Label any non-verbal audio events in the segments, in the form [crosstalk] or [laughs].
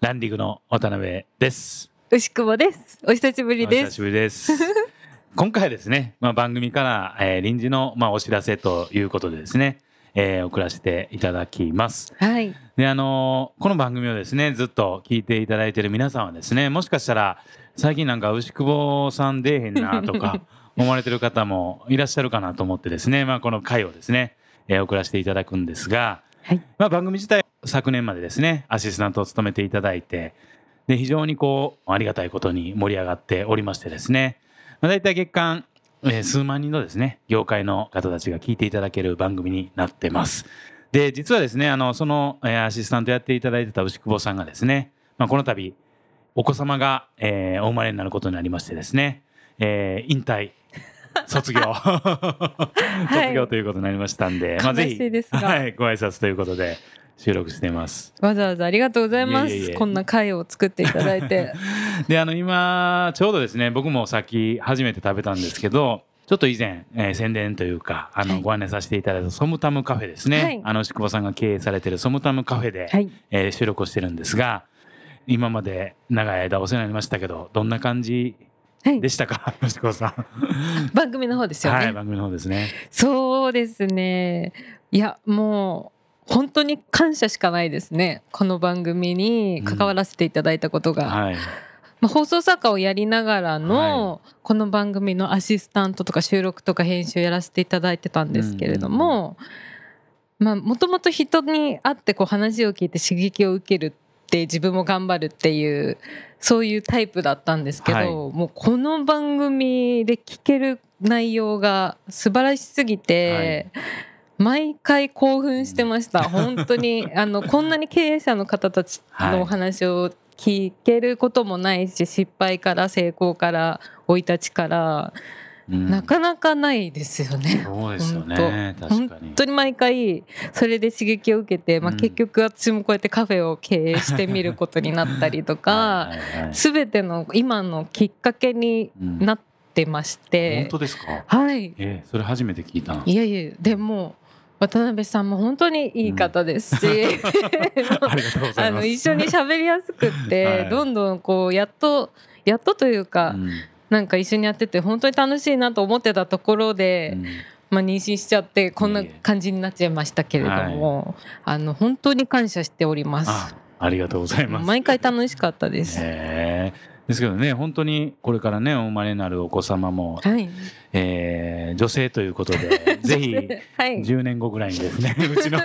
ランディングの渡辺です。牛久保です。お久しぶりおです。久しぶりです。[laughs] 今回はですね、まあ、番組から、えー臨時の、まあ、お知らせということでですね、えー送らせていただきます。はい。で、あのーこの番組をですね、ずっと聞いていただいている皆さんはですね、もしかしたら、最近なんか牛久保さん出えへんなとか、[laughs] 思われてる方もいらっしゃるかなと思ってですね、まあ、この回をですね、えー送らせていただくんですが、はい。まあ、番組自体昨年までですねアシスタントを務めていただいてで非常にこうありがたいことに盛り上がっておりましてですね、まあ、大体月間、えー数万人のですね業界の方たちが聞いていただける番組になってます。で実はですねあのその、えーアシスタントやっていただいてた牛久保さんがですね、まあ、この度お子様が、えーお生まれになることになりましてですね、えー引退卒業。[laughs] 卒業ということになりましたんで、まあ、ぜ悲しいですが。はい、ご挨拶ということで収録しています。わざわざありがとうございます。いえいえいえこんな会を作っていただいて。[laughs] で、あの、今、ちょうどですね、僕もさっき初めて食べたんですけど、ちょっと以前、えー宣伝というか、あの、はいご案内させていただいたソムタムカフェですね。はいあの、宿保さんが経営されているソムタムカフェで、はい。えー収録をしてるんですが、今まで長い間お世話になりましたけど、どんな感じはいで。したか、[laughs] 宿保さん。番組の方ですよね。はい、番組の方ですね。そうですね。いや、もう。本当に感謝しかないですね。この番組に関わらせていただいたことが。はい。まあ、放送作家をやりながらの、この番組のアシスタントとか収録とか編集やらせていただいてたんですけれども、まあもともと人に会ってこう話を聞いて刺激を受けるって自分も頑張るっていうそういうタイプだったんですけど、はいもうこの番組で聞ける内容が素晴らしすぎて、毎回興奮してました。本当に。[laughs] あのこんなに経営者の方たちのお話を聞けることもないし失敗から成功から生い立ちから、うん。なかなかないですよね。そうですよね。本。当。に。毎回それで刺激を受けて、まあ、うん結局私もこうやってカフェを経営してみることになったりとかはいはいはい全ての今のきっかけにうん。なってまして。本、当ですか？はい。えーそれ初めて聞いた。んいやいやでも渡辺さんも本当にいい方ですし、う [laughs] ございます。あの一緒に喋りやすくって、はいどんどんこうやっとやっとというか、うんなんか一緒にやってて本当に楽しいなと思ってたところで、うんまあ、妊娠しちゃってこんな感じになっちゃいましたけれども、あの本当に感謝しておりますあ。ありがとうございます。毎回楽しかったです。ですけどね本当にこれからねお生まれになるお子様も、はい。えー女性ということで [laughs] ぜひはい。10年後ぐらいにですね [laughs] うちの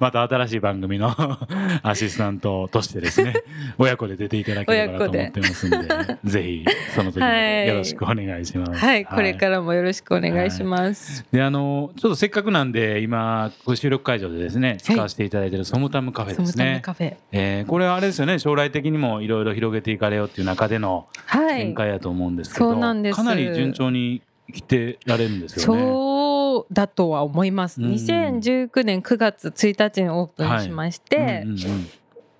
また新しい番組の [laughs] アシスタントとしてですね親子で出ていただければなと思ってますんでぜひその時よろしくお願いします。はい、これからもよろしくお願いします。であのちょっとせっかくなんで今ご収録会場でですね使わせていただいているソムタムカフェですね。カフェ。えーこれはあれですよね将来的にもいろいろ広げていかれようっていう中でのはい。展開やと思うんですけど、かなり順調に来てられるんですよね。そうだとは思います。うん。2019年9月1日にオープンしまして、うんうん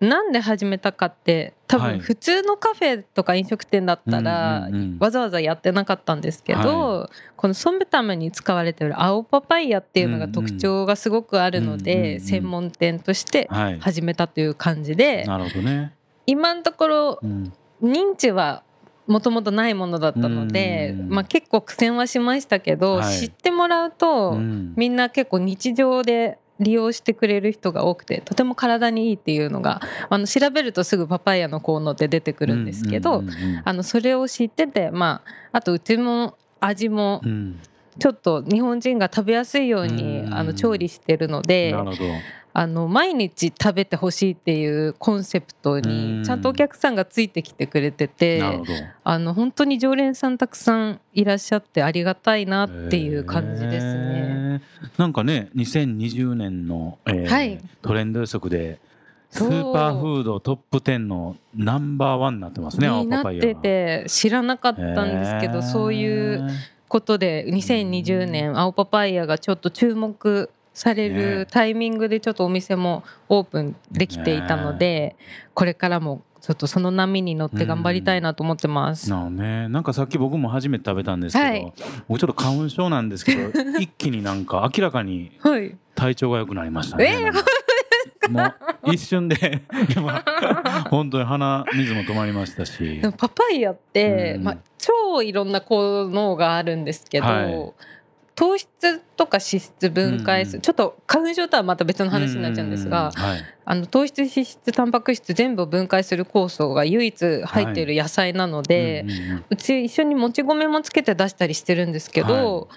うん。なんで始めたかって多はい分普通のカフェとか飲食店だったら、わざわざやってなかったんですけど、このソムタムに使われている青パパイヤっていうのが特徴がすごくあるので、専門店としてはい、始めたという感じで、なるほどね。今のところうん。認知はもともとないものだったので、うん。まあ、結構苦戦はしましたけど、はい。知ってもらうと、うん。みんな結構日常で利用してくれる人が多くてとても体にいいっていうのがあの調べるとすぐパパイヤの効能って出てくるんですけど、あのそれを知っててまああとうちも味もうん。ちょっと日本人が食べやすいようにうん。あの調理してるのでなるほど。あの毎日食べてほしいっていうコンセプトうんにちゃんとお客さんがついてきてくれてて。あの本当に常連さんたくさんいらっしゃってありがたいなっていう感じですね。ね。なんかね、2020年の、えーはいトレンド予測でスーパーフードトップ10のナンバーワンになってますね青パパイヤはてて知らなかったんですけど、そういうことで2020年青パパイヤがちょっと注目されね。るタイミングでちょっとお店もオープンできていたので、これからもちょっとその波に乗って頑張りたいなと思ってます。なね。なんかさっき僕も初めて食べたんですけど、はい。僕ちょっと花粉症なんですけど一気になんか明らかにはい、体調が良くなりましたね。えーもう一瞬で [laughs] 今本当に鼻水も止まりましたし。パパイヤって、うん。まあ、超いろんな効能があるんですけど、はい糖質とか脂質分解する、うん。ちょっと花粉症とはまた別の話になっちゃうんですが、うんはい。あの糖質脂質タンパク質全部を分解する酵素が唯一入っている野菜なので、うんうんうんうち一緒にもち米もつけて出したりしてるんですけど、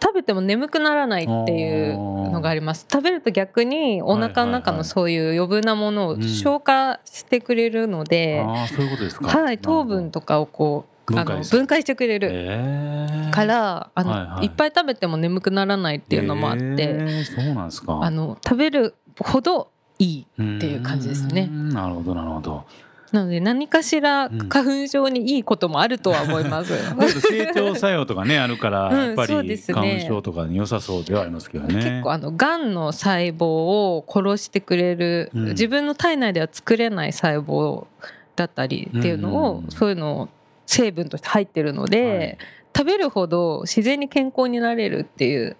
食べても眠くならないっていうのがあります。食べると逆にお腹の中のそういう余分なものをうん。消化してくれるので、ああそういうことですか。はい、糖分とかをこう分解分解してくれる。えー。からあの、はいはい。いっぱい食べても眠くならないっていうのもあって、えーそうなんですか。あの食べるほどいいっっていう感じですね。なるほどなるほど。なので何かしらうん。花粉症にいいこともあるとは思います。[laughs] ちょっと成長作用とかねあるから、うんやっぱり花粉症とかに良さそうではありますけどね。結構あのがんの細胞を殺してくれる、うん。自分の体内では作れない細胞だったりっていうのを、うん。そういうのを成分として入ってるので、はい食べるほど自然に健康になれるっていう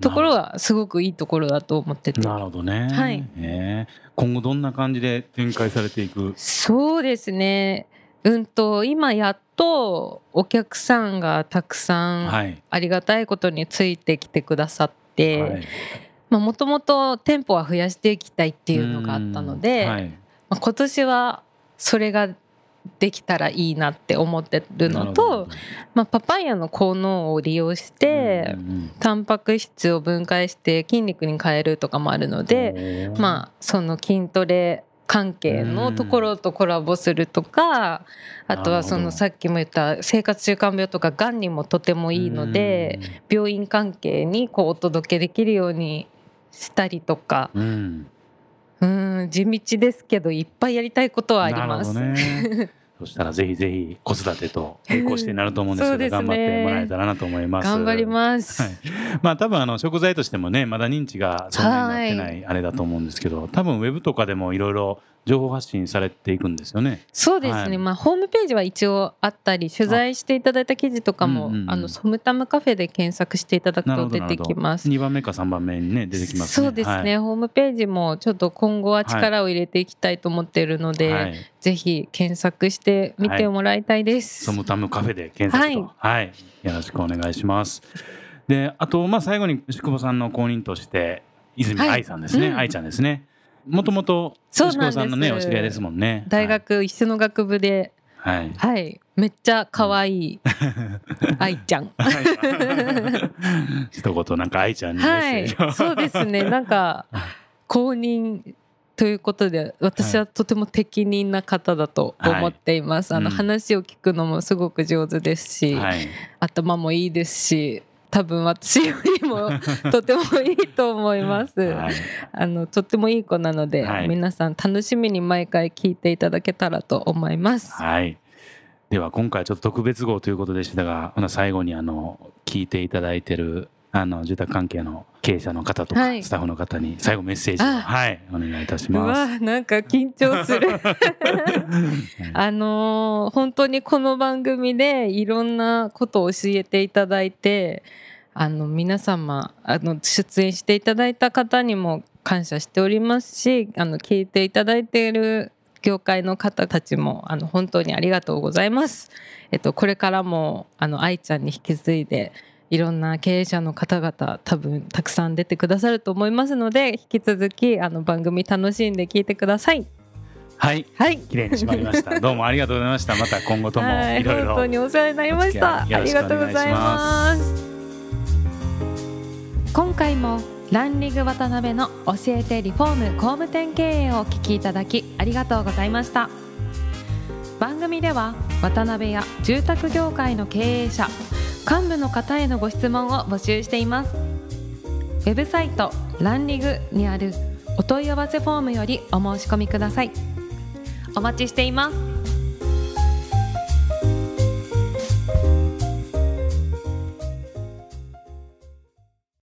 ところはすごくいいところだと思ってて。なるほどね。はいえー今後どんな感じで展開されていく？そうですねうんと今やっとお客さんがたくさんはい。ありがたいことについてきてくださって、はいまあもともと店舗は増やしていきたいっていうのがあったので、うんはいまあ、今年はそれができたらいいなって思ってるのとど、まあ、パパイヤの効能を利用して、うんうんタンパク質を分解して筋肉に変えるとかもあるので、まあその筋トレ関係のところとコラボするとか、あとはそのさっきも言った生活習慣病とかがんにもとてもいいので、病院関係にこうお届けできるようにしたりとかうん、うん地道ですけどいっぱいやりたいことはあります。ね。[laughs] そしたらぜひぜひ子育てと並行してなると思うんですけどね頑張ってもらえたらなと思います。頑張ります。はい、まあ多分あの食材としてもねまだ認知がそんなになってないあれだと思うんですけど、多分ウェブとかでもいろいろ情報発信されていくんですよね。そうですね、はいまあホームページは一応あったり取材していただいた記事とかもあ、うんうんうんのソムタムカフェで検索していただくと出てきます。2番目か3番目にね出てきますね。そうですね、ホームページもちょっと今後は力を入れていきたいと思っているので、はい。はいぜひ検索してみてもらいたいです。ソムタムカフェで検索と、はい、よろしくお願いします。で、あとまあ最後に牛久保さんの後任として泉はい愛さんですね、うん愛ちゃんですね。もともと牛久そうなんです保さんのねお知り合いですもんね。大学一緒の学部で、はい。はい、めっちゃ可愛い愛ちゃん。はい一言なんか愛ちゃんにはいそうですね。なんか公認ということで、私はとても適任な方だと思っています。あのはいうん話を聞くのもすごく上手ですし、はい。頭もいいですし、多分私よりも [laughs] とてもいいと思います。はいあのとってもいい子なので、はい皆さん楽しみに毎回聞いていただけたらと思います。はい。では今回ちょっと特別号ということでしたが、最後にあの聞いていただいてるあの住宅関係の経営者の方とか、はいスタッフの方に最後メッセージをあはいお願いいたしうます。わなんか緊張する [laughs] あのー本当にこの番組でいろんなことを教えていただいてあの皆様あの出演していただいた方にも感謝しておりますしあの聞いていただいている業界の方たちもあの本当にありがとうございます。えっと、これからもあの愛ちゃんに引き継いでいろんな経営者の方々多分たくさん出てくださると思いますので引き続きあの番組楽しんで聞いてください。はい。はい。綺麗に締まりました。[laughs] どうもありがとうございました。また今後ともはいいろいろ。本当にお世話になりました。ありしくお願いしますがとうございます。今回もランリング渡辺の教えてリフォーム工務店経営をお聞きいただきありがとうございました番組では渡辺や住宅業界の経営者幹部の方へのご質問を募集しています。ウェブサイトランリグにあるお問い合わせフォームよりお申し込みください。お待ちしています。